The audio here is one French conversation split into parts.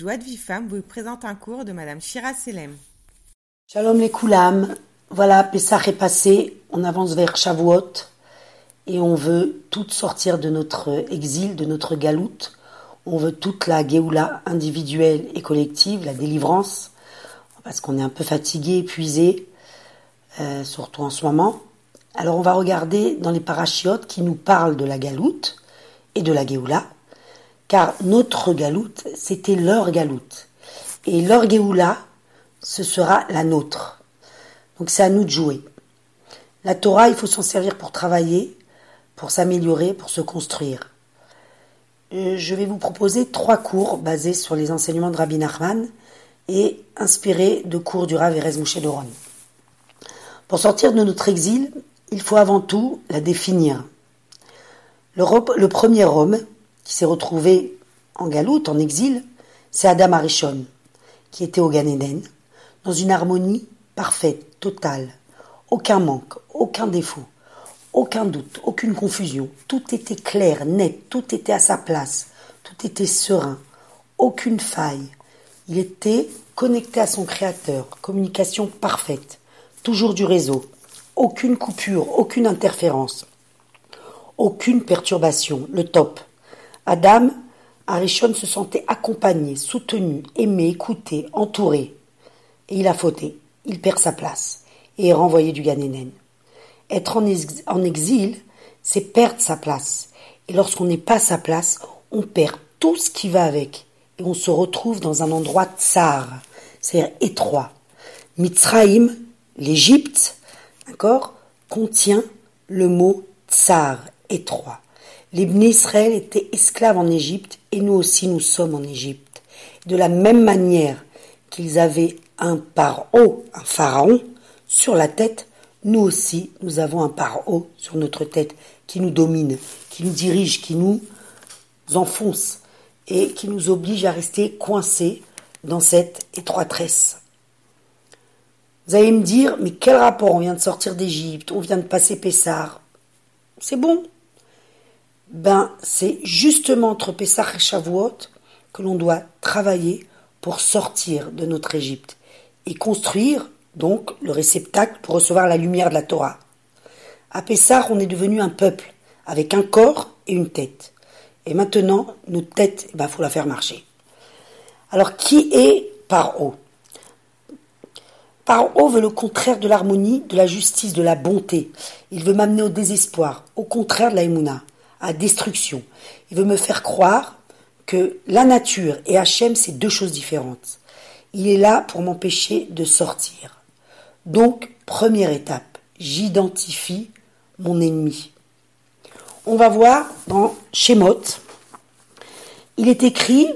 Joie de vie femme vous présente un cours de Madame Shira Selem. Shalom les Koulam. Voilà, Pessah est passé, on avance vers Shavuot et on veut toutes sortir de notre exil, de notre galoute. On veut toute la Géoula individuelle et collective, la délivrance, parce qu'on est un peu fatigué, épuisé, euh, surtout en ce moment. Alors on va regarder dans les parachiotes qui nous parlent de la galoute et de la Géoula, car notre galoute, c'était leur galoute. Et leur Géoula, ce sera la nôtre. Donc c'est à nous de jouer. La Torah, il faut s'en servir pour travailler, pour s'améliorer, pour se construire. Euh, je vais vous proposer trois cours basés sur les enseignements de Rabbi Nachman et inspirés de cours du Rav Erez Moshe Doron. Pour sortir de notre exil, il faut avant tout la définir. Le, le premier homme qui s'est retrouvé en galoute, en exil, c'est Adam Arishon, qui était au Gan Eden, dans une harmonie parfaite, totale, aucun manque, aucun défaut, aucun doute, aucune confusion. Tout était clair, net, tout était à sa place, tout était serein, aucune faille. Il était connecté à son créateur, communication parfaite, toujours du réseau, aucune coupure, aucune interférence, aucune perturbation, le top. Adam, Arishon se sentait accompagné, soutenu, aimé, écouté, entouré. Et il a fauté, il perd sa place et est renvoyé du Ganénen. Être en exil, c'est perdre sa place. Et lorsqu'on n'est pas sa place, on perd tout ce qui va avec. Et on se retrouve dans un endroit tsar, c'est-à-dire étroit. Mitzraïm, l'Égypte, d'accord, contient le mot tsar, étroit. Les Israël étaient esclaves en Égypte et nous aussi nous sommes en Égypte. De la même manière qu'ils avaient un paro, un pharaon, sur la tête, nous aussi, nous avons un paro sur notre tête qui nous domine, qui nous dirige, qui nous enfonce et qui nous oblige à rester coincés dans cette étroitesse. Vous allez me dire, mais quel rapport? On vient de sortir d'Égypte, on vient de passer Pessar. C'est bon. Ben, c'est justement entre Pessar et Shavuot que l'on doit travailler pour sortir de notre Égypte et construire donc le réceptacle pour recevoir la lumière de la Torah. À Pessar, on est devenu un peuple avec un corps et une tête. Et maintenant, notre tête, il ben, faut la faire marcher. Alors, qui est Paro? Paro veut le contraire de l'harmonie, de la justice, de la bonté. Il veut m'amener au désespoir, au contraire de la Emouna, à destruction. Il veut me faire croire que la nature et Hachem, c'est deux choses différentes. Il est là pour m'empêcher de sortir. Donc, première étape, j'identifie mon ennemi. On va voir dans Shemot, il est écrit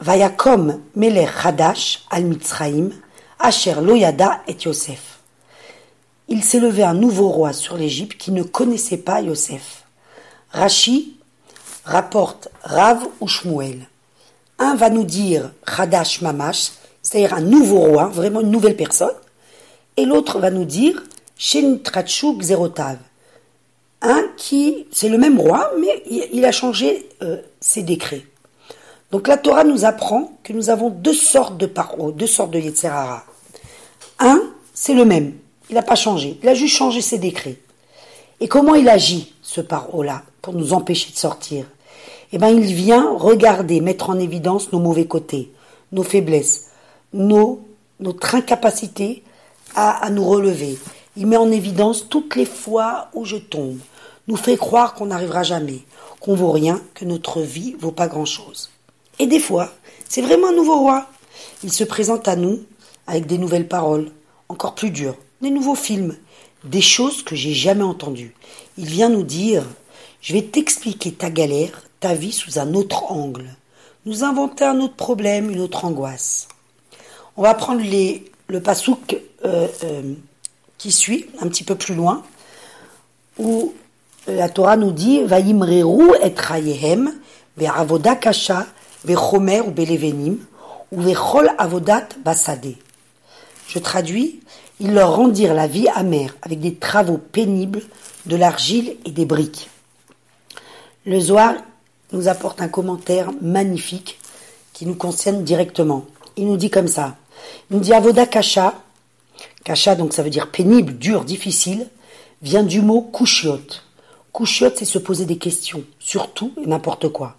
Vayakom Meler Hadash al Mitzraim, Asher Loyada et Yosef. Il s'est levé un nouveau roi sur l'Égypte qui ne connaissait pas Yosef. Rashi rapporte Rav ou Shmuel. Un va nous dire Hadash Mamash, c'est-à-dire un nouveau roi, vraiment une nouvelle personne et l'autre va nous dire Shin Zerotav. Un qui, c'est le même roi, mais il a changé euh, ses décrets. Donc la Torah nous apprend que nous avons deux sortes de paro, deux sortes de Yetzerara. Un, c'est le même, il n'a pas changé, il a juste changé ses décrets. Et comment il agit, ce paro-là, pour nous empêcher de sortir Eh bien, il vient regarder, mettre en évidence nos mauvais côtés, nos faiblesses, nos, notre incapacité à, nous relever. Il met en évidence toutes les fois où je tombe, nous fait croire qu'on n'arrivera jamais, qu'on vaut rien, que notre vie vaut pas grand-chose. Et des fois, c'est vraiment un nouveau roi. Il se présente à nous avec des nouvelles paroles, encore plus dures, des nouveaux films, des choses que j'ai jamais entendues. Il vient nous dire Je vais t'expliquer ta galère, ta vie sous un autre angle. Nous inventer un autre problème, une autre angoisse. On va prendre le pasouk euh, euh, qui suit, un petit peu plus loin, où la Torah nous dit Vaimreru et rayehem, avoda kasha, chomer ou belevenim, ou chol avodat basade. Je traduis Ils leur rendirent la vie amère avec des travaux pénibles, de l'argile et des briques. Le Zohar nous apporte un commentaire magnifique qui nous concerne directement. Il nous dit comme ça. Il nous dit Avoda Kasha. Kasha, donc ça veut dire pénible, dur, difficile, vient du mot kushiot. Kushiot, c'est se poser des questions, surtout et n'importe quoi.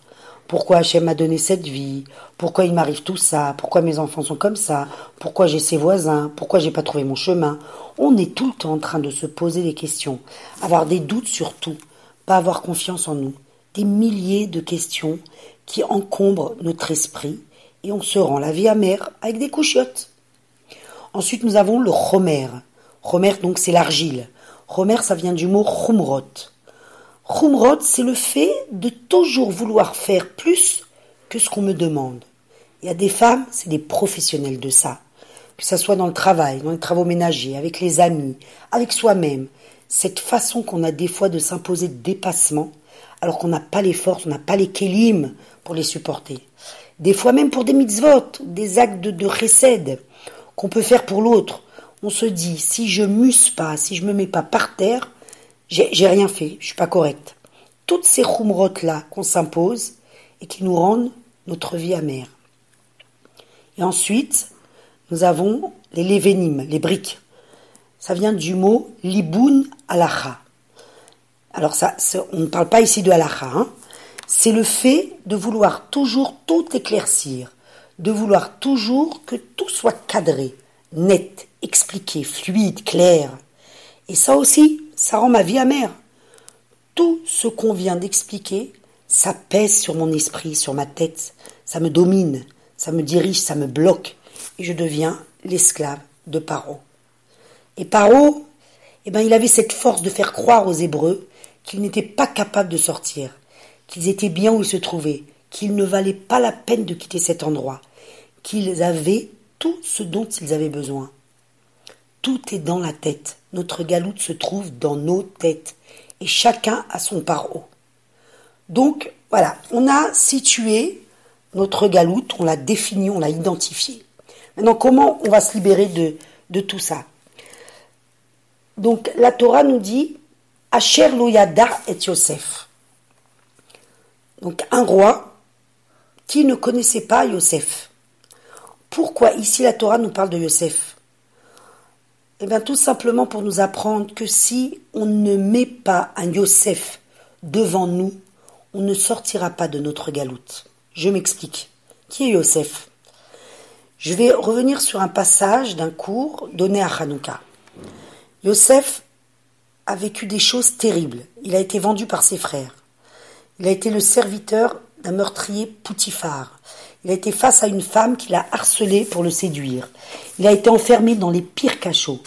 Pourquoi Hachem m'a donné cette vie? Pourquoi il m'arrive tout ça? Pourquoi mes enfants sont comme ça? Pourquoi j'ai ces voisins? Pourquoi j'ai pas trouvé mon chemin? On est tout le temps en train de se poser des questions, avoir des doutes sur tout, pas avoir confiance en nous. Des milliers de questions qui encombrent notre esprit et on se rend la vie amère avec des couchiottes. Ensuite, nous avons le romer. Romer, donc, c'est l'argile. Romer, ça vient du mot chumrot. Chumrot, c'est le fait de toujours vouloir faire plus que ce qu'on me demande. Il y a des femmes, c'est des professionnels de ça. Que ce soit dans le travail, dans les travaux ménagers, avec les amis, avec soi-même. Cette façon qu'on a des fois de s'imposer de dépassement, alors qu'on n'a pas les forces, on n'a pas les kélim pour les supporter. Des fois même pour des mitzvot, des actes de, de qu'on peut faire pour l'autre. On se dit, si je muse pas, si je me mets pas par terre, j'ai rien fait, je suis pas correct. Toutes ces chumrotes là qu'on s'impose et qui nous rendent notre vie amère. Et ensuite, nous avons les lévénimes, les briques. Ça vient du mot liboun alacha. Alors ça, on ne parle pas ici de alacha. Hein. C'est le fait de vouloir toujours tout éclaircir, de vouloir toujours que tout soit cadré, net, expliqué, fluide, clair. Et ça aussi, ça rend ma vie amère. Tout ce qu'on vient d'expliquer, ça pèse sur mon esprit, sur ma tête, ça me domine, ça me dirige, ça me bloque, et je deviens l'esclave de Paro. Et Paro, eh ben, il avait cette force de faire croire aux Hébreux qu'ils n'étaient pas capables de sortir, qu'ils étaient bien où ils se trouvaient, qu'il ne valait pas la peine de quitter cet endroit, qu'ils avaient tout ce dont ils avaient besoin. Tout est dans la tête. Notre galoute se trouve dans nos têtes. Et chacun a son paro. Donc, voilà, on a situé notre galoute, on l'a défini, on l'a identifié. Maintenant, comment on va se libérer de, de tout ça? Donc, la Torah nous dit Asher Loyada et Yosef. Donc, un roi qui ne connaissait pas Yosef. Pourquoi ici la Torah nous parle de Yosef? Eh bien tout simplement pour nous apprendre que si on ne met pas un Yosef devant nous, on ne sortira pas de notre galoute. Je m'explique. Qui est Yosef? Je vais revenir sur un passage d'un cours donné à Hanouka. Yosef vécu des choses terribles. Il a été vendu par ses frères. Il a été le serviteur d'un meurtrier Poutifar. Il a été face à une femme qui l'a harcelé pour le séduire. Il a été enfermé dans les pires cachots.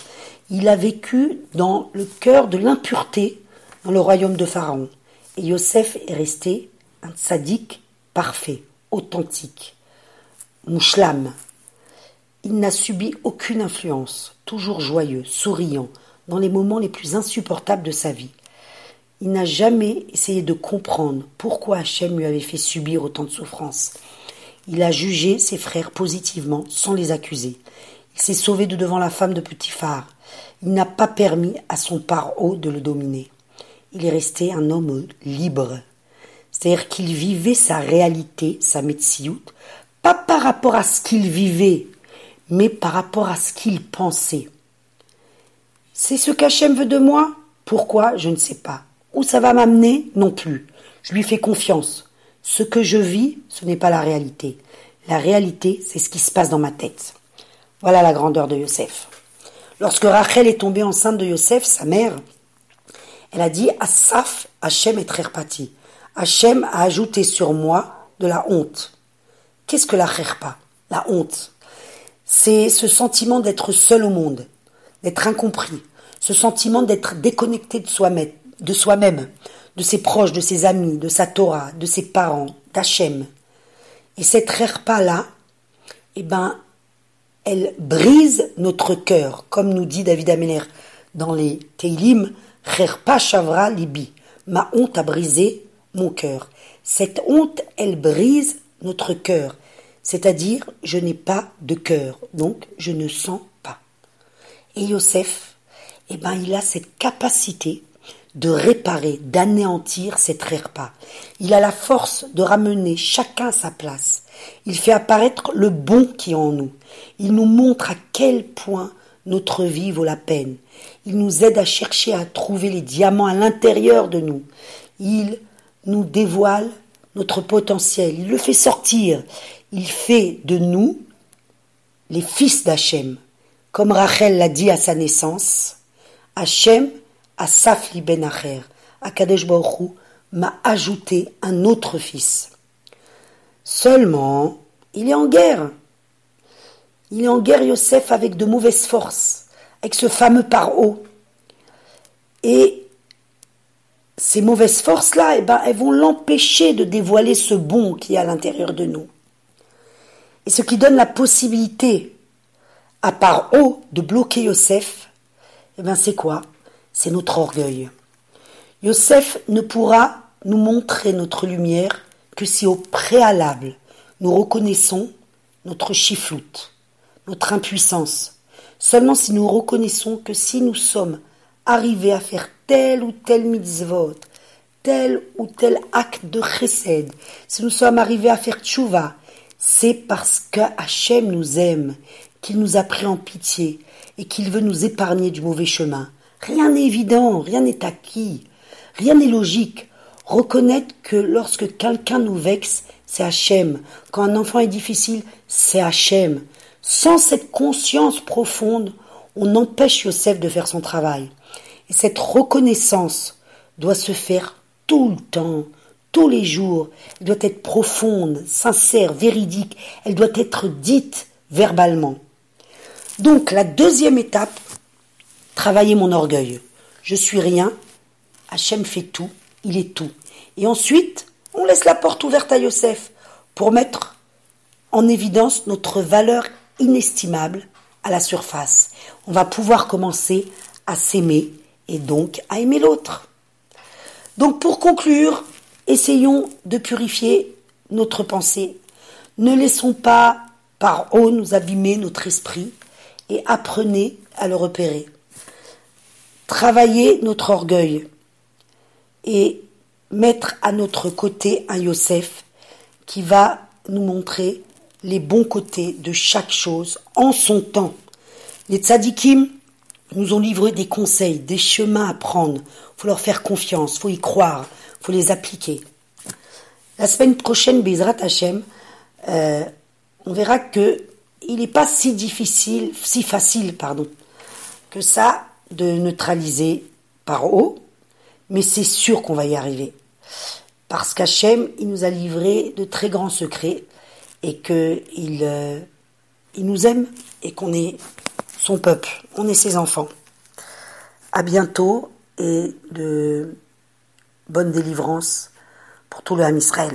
Il a vécu dans le cœur de l'impureté dans le royaume de Pharaon. Et Yosef est resté un sadique parfait, authentique, mouchlam. Il n'a subi aucune influence, toujours joyeux, souriant, dans les moments les plus insupportables de sa vie. Il n'a jamais essayé de comprendre pourquoi Hachem lui avait fait subir autant de souffrances. Il a jugé ses frères positivement sans les accuser. Il s'est sauvé de devant la femme de Petit Phare. Il n'a pas permis à son paro de le dominer. Il est resté un homme libre. C'est-à-dire qu'il vivait sa réalité, sa metsiout, pas par rapport à ce qu'il vivait, mais par rapport à ce qu'il pensait. C'est ce qu'Hachem veut de moi? Pourquoi? Je ne sais pas. Où ça va m'amener? Non plus. Je lui fais confiance. Ce que je vis, ce n'est pas la réalité. La réalité, c'est ce qui se passe dans ma tête. Voilà la grandeur de Yosef. Lorsque Rachel est tombée enceinte de Yosef, sa mère, elle a dit Asaf, Hachem et Trerpati. Hachem a ajouté sur moi de la honte. Qu'est-ce que la Trerpa La honte. C'est ce sentiment d'être seul au monde, d'être incompris, ce sentiment d'être déconnecté de soi-même, de ses proches, de ses amis, de sa Torah, de ses parents, d'Hachem. Et cette repas-là, eh ben, elle brise notre cœur, comme nous dit David Ameller dans les Teilim, Rerpa Shavra Libi. Ma honte a brisé mon cœur. Cette honte, elle brise notre cœur. C'est-à-dire, je n'ai pas de cœur, donc je ne sens. Et Yosef, eh ben, il a cette capacité de réparer, d'anéantir cette pas. Il a la force de ramener chacun à sa place. Il fait apparaître le bon qui est en nous. Il nous montre à quel point notre vie vaut la peine. Il nous aide à chercher à trouver les diamants à l'intérieur de nous. Il nous dévoile notre potentiel. Il le fait sortir. Il fait de nous les fils d'Hachem. Comme Rachel l'a dit à sa naissance, Hachem a Safli ben Acher, Akadesh Baruch m'a ajouté un autre fils. Seulement, il est en guerre. Il est en guerre, Yosef, avec de mauvaises forces, avec ce fameux paro. Et ces mauvaises forces-là, eh ben, elles vont l'empêcher de dévoiler ce bon qui est à l'intérieur de nous. Et ce qui donne la possibilité à part haut de bloquer Yosef, eh ben c'est quoi? C'est notre orgueil. Yosef ne pourra nous montrer notre lumière que si au préalable nous reconnaissons notre chifloute, notre impuissance. Seulement si nous reconnaissons que si nous sommes arrivés à faire tel ou tel mitzvot, tel ou tel acte de chesed, si nous sommes arrivés à faire tchouva, c'est parce que Hachem nous aime, qu'il nous a pris en pitié et qu'il veut nous épargner du mauvais chemin. Rien n'est évident, rien n'est acquis, rien n'est logique. Reconnaître que lorsque quelqu'un nous vexe, c'est Hachem. Quand un enfant est difficile, c'est Hachem. Sans cette conscience profonde, on empêche Yosef de faire son travail. Et cette reconnaissance doit se faire tout le temps, tous les jours. Elle doit être profonde, sincère, véridique. Elle doit être dite verbalement. Donc la deuxième étape, travailler mon orgueil. Je suis rien, Hachem fait tout, il est tout. Et ensuite, on laisse la porte ouverte à Yosef pour mettre en évidence notre valeur inestimable à la surface. On va pouvoir commencer à s'aimer et donc à aimer l'autre. Donc pour conclure, essayons de purifier notre pensée. Ne laissons pas par haut nous abîmer notre esprit et apprenez à le repérer. Travaillez notre orgueil et mettre à notre côté un Yosef qui va nous montrer les bons côtés de chaque chose en son temps. Les tzadikim nous ont livré des conseils, des chemins à prendre. faut leur faire confiance, faut y croire, faut les appliquer. La semaine prochaine, Bezrat Hashem, euh, on verra que il n'est pas si difficile, si facile, pardon, que ça de neutraliser par haut, mais c'est sûr qu'on va y arriver. Parce qu'Hachem, il nous a livré de très grands secrets et qu'il euh, nous aime et qu'on est son peuple, on est ses enfants. À bientôt et de bonne délivrance pour tout le Ham Israël.